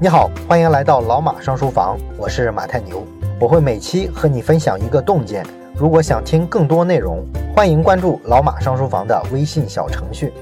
你好，欢迎来到老马上书房，我是马太牛，我会每期和你分享一个洞见。如果想听更多内容，欢迎关注老马上书房的微信小程序。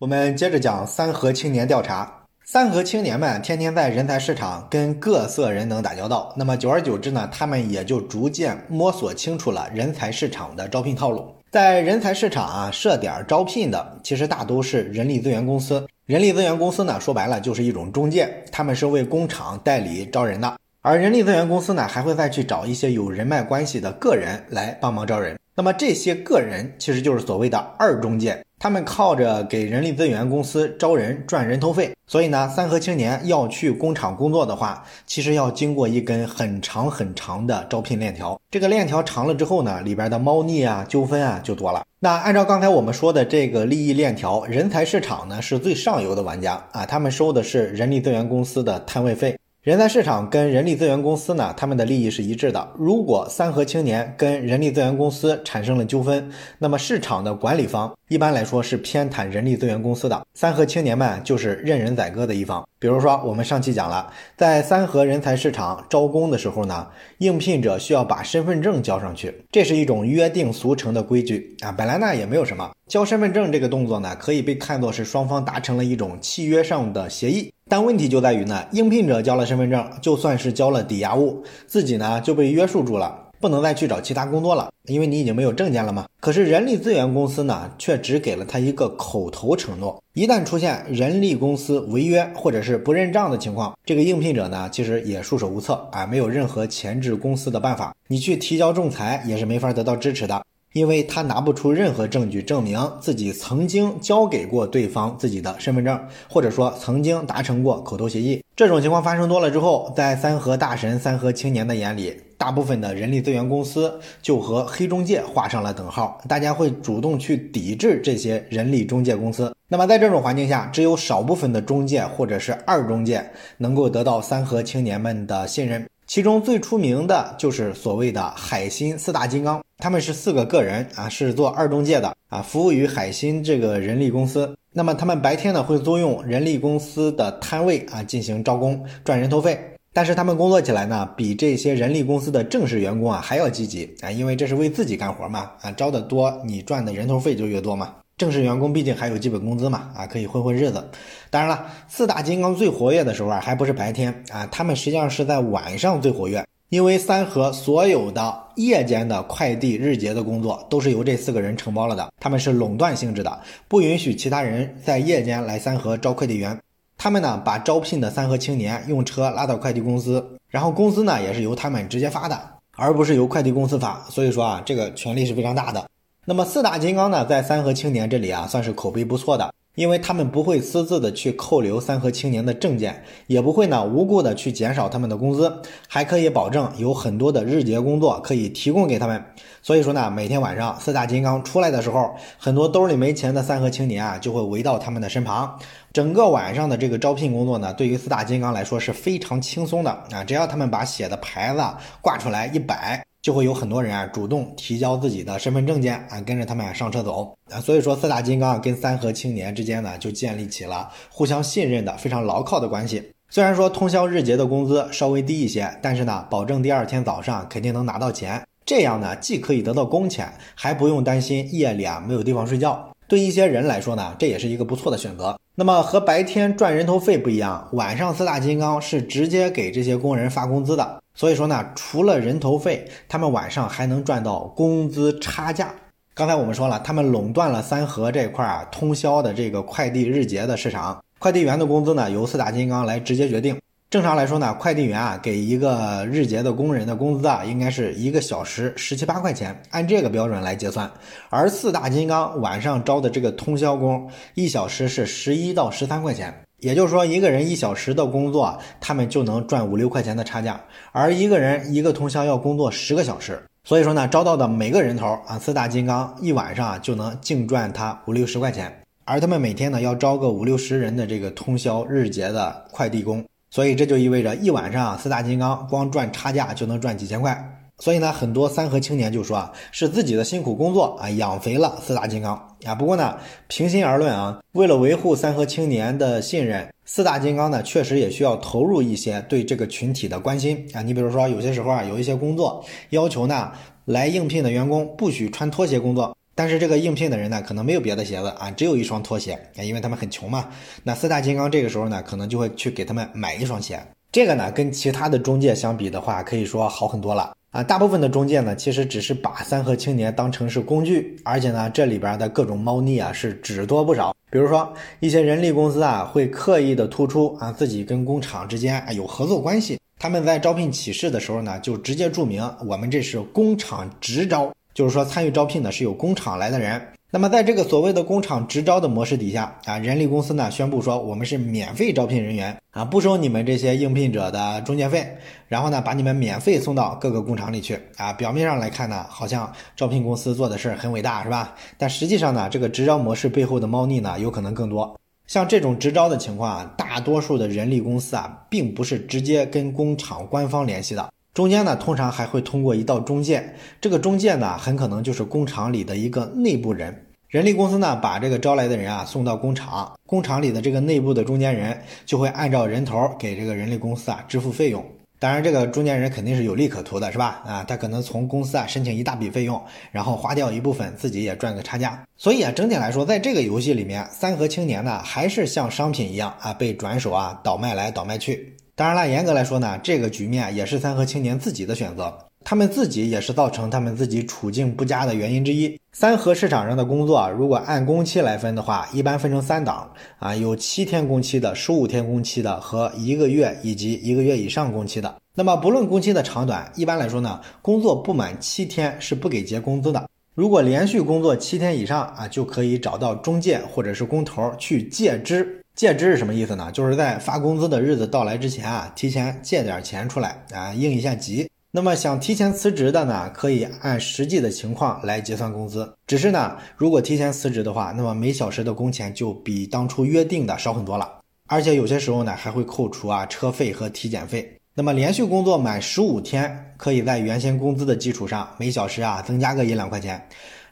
我们接着讲三和青年调查。三和青年们天天在人才市场跟各色人等打交道，那么久而久之呢，他们也就逐渐摸索清楚了人才市场的招聘套路。在人才市场啊设点招聘的，其实大都是人力资源公司。人力资源公司呢，说白了就是一种中介，他们是为工厂代理招人的。而人力资源公司呢，还会再去找一些有人脉关系的个人来帮忙招人。那么这些个人其实就是所谓的二中介。他们靠着给人力资源公司招人赚人头费，所以呢，三和青年要去工厂工作的话，其实要经过一根很长很长的招聘链条。这个链条长了之后呢，里边的猫腻啊、纠纷啊就多了。那按照刚才我们说的这个利益链条，人才市场呢是最上游的玩家啊，他们收的是人力资源公司的摊位费。人才市场跟人力资源公司呢，他们的利益是一致的。如果三和青年跟人力资源公司产生了纠纷，那么市场的管理方一般来说是偏袒人力资源公司的，三和青年们就是任人宰割的一方。比如说，我们上期讲了，在三和人才市场招工的时候呢，应聘者需要把身份证交上去，这是一种约定俗成的规矩啊。本来呢也没有什么，交身份证这个动作呢，可以被看作是双方达成了一种契约上的协议。但问题就在于呢，应聘者交了身份证，就算是交了抵押物，自己呢就被约束住了，不能再去找其他工作了，因为你已经没有证件了嘛。可是人力资源公司呢，却只给了他一个口头承诺，一旦出现人力公司违约或者是不认账的情况，这个应聘者呢，其实也束手无策啊，没有任何前置公司的办法，你去提交仲裁也是没法得到支持的。因为他拿不出任何证据证明自己曾经交给过对方自己的身份证，或者说曾经达成过口头协议。这种情况发生多了之后，在三和大神、三和青年的眼里，大部分的人力资源公司就和黑中介画上了等号，大家会主动去抵制这些人力中介公司。那么在这种环境下，只有少部分的中介或者是二中介能够得到三和青年们的信任。其中最出名的就是所谓的海鑫四大金刚，他们是四个个人啊，是做二中介的啊，服务于海鑫这个人力公司。那么他们白天呢会租用人力公司的摊位啊进行招工赚人头费，但是他们工作起来呢比这些人力公司的正式员工啊还要积极啊，因为这是为自己干活嘛啊，招的多你赚的人头费就越多嘛。正式员工毕竟还有基本工资嘛，啊，可以混混日子。当然了，四大金刚最活跃的时候啊，还不是白天啊，他们实际上是在晚上最活跃。因为三和所有的夜间的快递日结的工作都是由这四个人承包了的，他们是垄断性质的，不允许其他人在夜间来三和招快递员。他们呢，把招聘的三和青年用车拉到快递公司，然后工资呢也是由他们直接发的，而不是由快递公司发。所以说啊，这个权力是非常大的。那么四大金刚呢，在三和青年这里啊，算是口碑不错的，因为他们不会私自的去扣留三和青年的证件，也不会呢无故的去减少他们的工资，还可以保证有很多的日结工作可以提供给他们。所以说呢，每天晚上四大金刚出来的时候，很多兜里没钱的三和青年啊，就会围到他们的身旁。整个晚上的这个招聘工作呢，对于四大金刚来说是非常轻松的啊，只要他们把写的牌子挂出来一摆。就会有很多人啊主动提交自己的身份证件啊，跟着他们上车走啊，所以说四大金刚跟三和青年之间呢就建立起了互相信任的非常牢靠的关系。虽然说通宵日结的工资稍微低一些，但是呢，保证第二天早上肯定能拿到钱，这样呢既可以得到工钱，还不用担心夜里啊没有地方睡觉。对一些人来说呢，这也是一个不错的选择。那么和白天赚人头费不一样，晚上四大金刚是直接给这些工人发工资的。所以说呢，除了人头费，他们晚上还能赚到工资差价。刚才我们说了，他们垄断了三河这块啊通宵的这个快递日结的市场，快递员的工资呢由四大金刚来直接决定。正常来说呢，快递员啊给一个日结的工人的工资啊应该是一个小时十七八块钱，按这个标准来结算。而四大金刚晚上招的这个通宵工，一小时是十一到十三块钱。也就是说，一个人一小时的工作，他们就能赚五六块钱的差价；而一个人一个通宵要工作十个小时，所以说呢，招到的每个人头啊，四大金刚一晚上啊就能净赚他五六十块钱。而他们每天呢要招个五六十人的这个通宵日结的快递工，所以这就意味着一晚上四大金刚光赚差价就能赚几千块。所以呢，很多三和青年就说啊，是自己的辛苦工作啊，养肥了四大金刚啊。不过呢，平心而论啊，为了维护三和青年的信任，四大金刚呢，确实也需要投入一些对这个群体的关心啊。你比如说，有些时候啊，有一些工作要求呢，来应聘的员工不许穿拖鞋工作。但是这个应聘的人呢，可能没有别的鞋子啊，只有一双拖鞋啊，因为他们很穷嘛。那四大金刚这个时候呢，可能就会去给他们买一双鞋。这个呢，跟其他的中介相比的话，可以说好很多了啊。大部分的中介呢，其实只是把三和青年当成是工具，而且呢，这里边的各种猫腻啊，是只多不少。比如说一些人力公司啊，会刻意的突出啊自己跟工厂之间啊有合作关系，他们在招聘启事的时候呢，就直接注明我们这是工厂直招。就是说，参与招聘的是有工厂来的人。那么，在这个所谓的工厂直招的模式底下啊，人力公司呢宣布说，我们是免费招聘人员啊，不收你们这些应聘者的中介费，然后呢，把你们免费送到各个工厂里去啊。表面上来看呢，好像招聘公司做的事很伟大，是吧？但实际上呢，这个直招模式背后的猫腻呢，有可能更多。像这种直招的情况啊，大多数的人力公司啊，并不是直接跟工厂官方联系的。中间呢，通常还会通过一道中介，这个中介呢，很可能就是工厂里的一个内部人。人力公司呢，把这个招来的人啊送到工厂，工厂里的这个内部的中间人就会按照人头给这个人力公司啊支付费用。当然，这个中间人肯定是有利可图的，是吧？啊，他可能从公司啊申请一大笔费用，然后花掉一部分，自己也赚个差价。所以啊，整体来说，在这个游戏里面，三和青年呢，还是像商品一样啊，被转手啊倒卖来倒卖去。当然了，严格来说呢，这个局面也是三和青年自己的选择，他们自己也是造成他们自己处境不佳的原因之一。三和市场上的工作，如果按工期来分的话，一般分成三档啊，有七天工期的、十五天工期的和一个月以及一个月以上工期的。那么不论工期的长短，一般来说呢，工作不满七天是不给结工资的。如果连续工作七天以上啊，就可以找到中介或者是工头去借支。借支是什么意思呢？就是在发工资的日子到来之前啊，提前借点钱出来啊，应一下急。那么想提前辞职的呢，可以按实际的情况来结算工资。只是呢，如果提前辞职的话，那么每小时的工钱就比当初约定的少很多了，而且有些时候呢，还会扣除啊车费和体检费。那么连续工作满十五天，可以在原先工资的基础上每小时啊增加个一两块钱。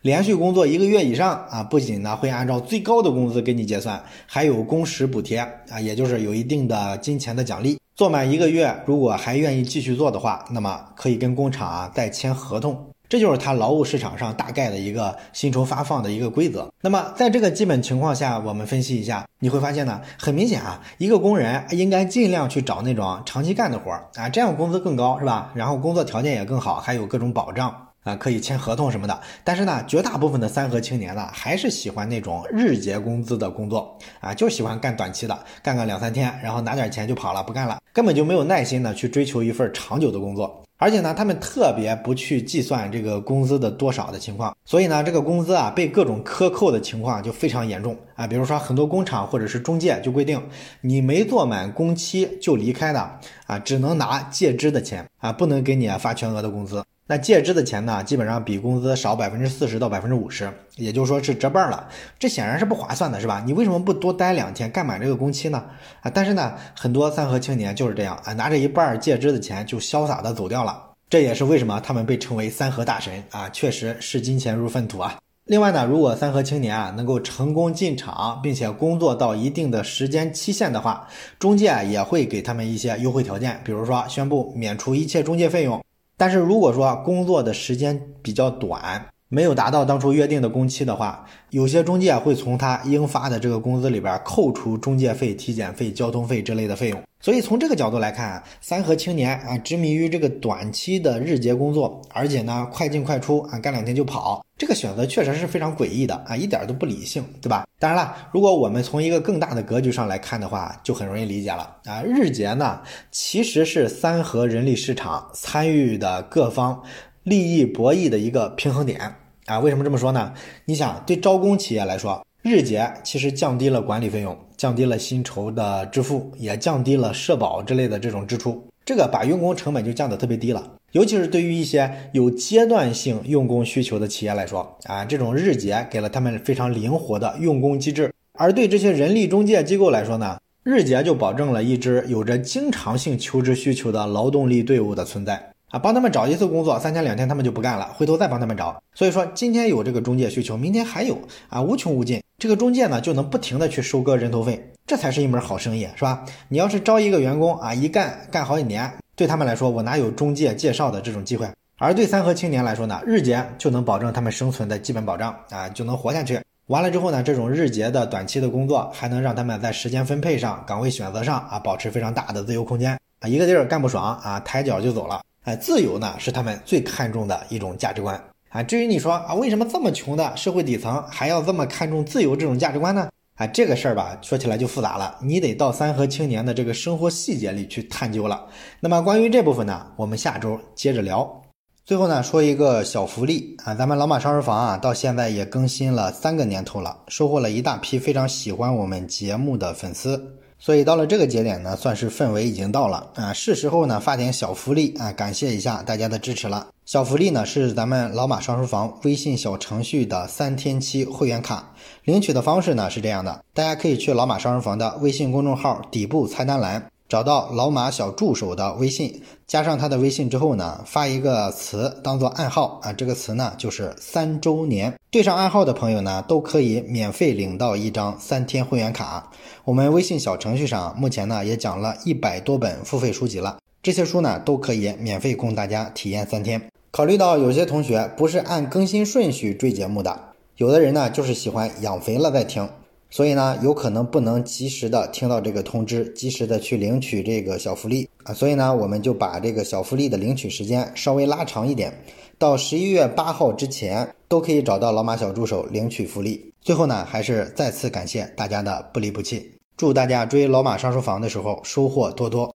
连续工作一个月以上啊，不仅呢会按照最高的工资给你结算，还有工时补贴啊，也就是有一定的金钱的奖励。做满一个月，如果还愿意继续做的话，那么可以跟工厂啊再签合同。这就是它劳务市场上大概的一个薪酬发放的一个规则。那么在这个基本情况下，我们分析一下，你会发现呢，很明显啊，一个工人应该尽量去找那种长期干的活儿啊，这样工资更高，是吧？然后工作条件也更好，还有各种保障。啊，可以签合同什么的，但是呢，绝大部分的三和青年呢，还是喜欢那种日结工资的工作啊，就喜欢干短期的，干个两三天，然后拿点钱就跑了，不干了，根本就没有耐心的去追求一份长久的工作。而且呢，他们特别不去计算这个工资的多少的情况，所以呢，这个工资啊被各种克扣的情况就非常严重啊。比如说，很多工厂或者是中介就规定，你没做满工期就离开的啊，只能拿借支的钱啊，不能给你发全额的工资。那借支的钱呢，基本上比工资少百分之四十到百分之五十，也就是说是折半了。这显然是不划算的，是吧？你为什么不多待两天干满这个工期呢？啊，但是呢，很多三和青年就是这样啊，拿着一半借支的钱就潇洒的走掉了。这也是为什么他们被称为三和大神啊，确实视金钱如粪土啊。另外呢，如果三和青年啊能够成功进厂，并且工作到一定的时间期限的话，中介也会给他们一些优惠条件，比如说宣布免除一切中介费用。但是如果说工作的时间比较短，没有达到当初约定的工期的话，有些中介会从他应发的这个工资里边扣除中介费、体检费、交通费之类的费用。所以从这个角度来看，三和青年啊执迷于这个短期的日结工作，而且呢快进快出啊，干两天就跑，这个选择确实是非常诡异的啊，一点都不理性，对吧？当然了，如果我们从一个更大的格局上来看的话，就很容易理解了啊。日结呢其实是三和人力市场参与的各方。利益博弈的一个平衡点啊，为什么这么说呢？你想，对招工企业来说，日结其实降低了管理费用，降低了薪酬的支付，也降低了社保之类的这种支出，这个把用工成本就降得特别低了。尤其是对于一些有阶段性用工需求的企业来说啊，这种日结给了他们非常灵活的用工机制；而对这些人力中介机构来说呢，日结就保证了一支有着经常性求职需求的劳动力队伍的存在。啊，帮他们找一次工作，三天两天他们就不干了，回头再帮他们找。所以说今天有这个中介需求，明天还有啊，无穷无尽。这个中介呢就能不停的去收割人头费，这才是一门好生意，是吧？你要是招一个员工啊，一干干好几年，对他们来说，我哪有中介介绍的这种机会？而对三和青年来说呢，日结就能保证他们生存的基本保障啊，就能活下去。完了之后呢，这种日结的短期的工作，还能让他们在时间分配上、岗位选择上啊，保持非常大的自由空间啊。一个地儿干不爽啊，抬脚就走了。哎，自由呢是他们最看重的一种价值观啊。至于你说啊，为什么这么穷的社会底层还要这么看重自由这种价值观呢？啊，这个事儿吧，说起来就复杂了，你得到三和青年的这个生活细节里去探究了。那么关于这部分呢，我们下周接着聊。最后呢，说一个小福利啊，咱们老马上书房啊，到现在也更新了三个年头了，收获了一大批非常喜欢我们节目的粉丝。所以到了这个节点呢，算是氛围已经到了啊，是时候呢发点小福利啊，感谢一下大家的支持了。小福利呢是咱们老马上书房微信小程序的三天期会员卡，领取的方式呢是这样的，大家可以去老马上书房的微信公众号底部菜单栏。找到老马小助手的微信，加上他的微信之后呢，发一个词当做暗号啊，这个词呢就是三周年。对上暗号的朋友呢，都可以免费领到一张三天会员卡。我们微信小程序上目前呢也讲了一百多本付费书籍了，这些书呢都可以免费供大家体验三天。考虑到有些同学不是按更新顺序追节目的，有的人呢就是喜欢养肥了再听。所以呢，有可能不能及时的听到这个通知，及时的去领取这个小福利啊。所以呢，我们就把这个小福利的领取时间稍微拉长一点，到十一月八号之前都可以找到老马小助手领取福利。最后呢，还是再次感谢大家的不离不弃，祝大家追老马上书房的时候收获多多。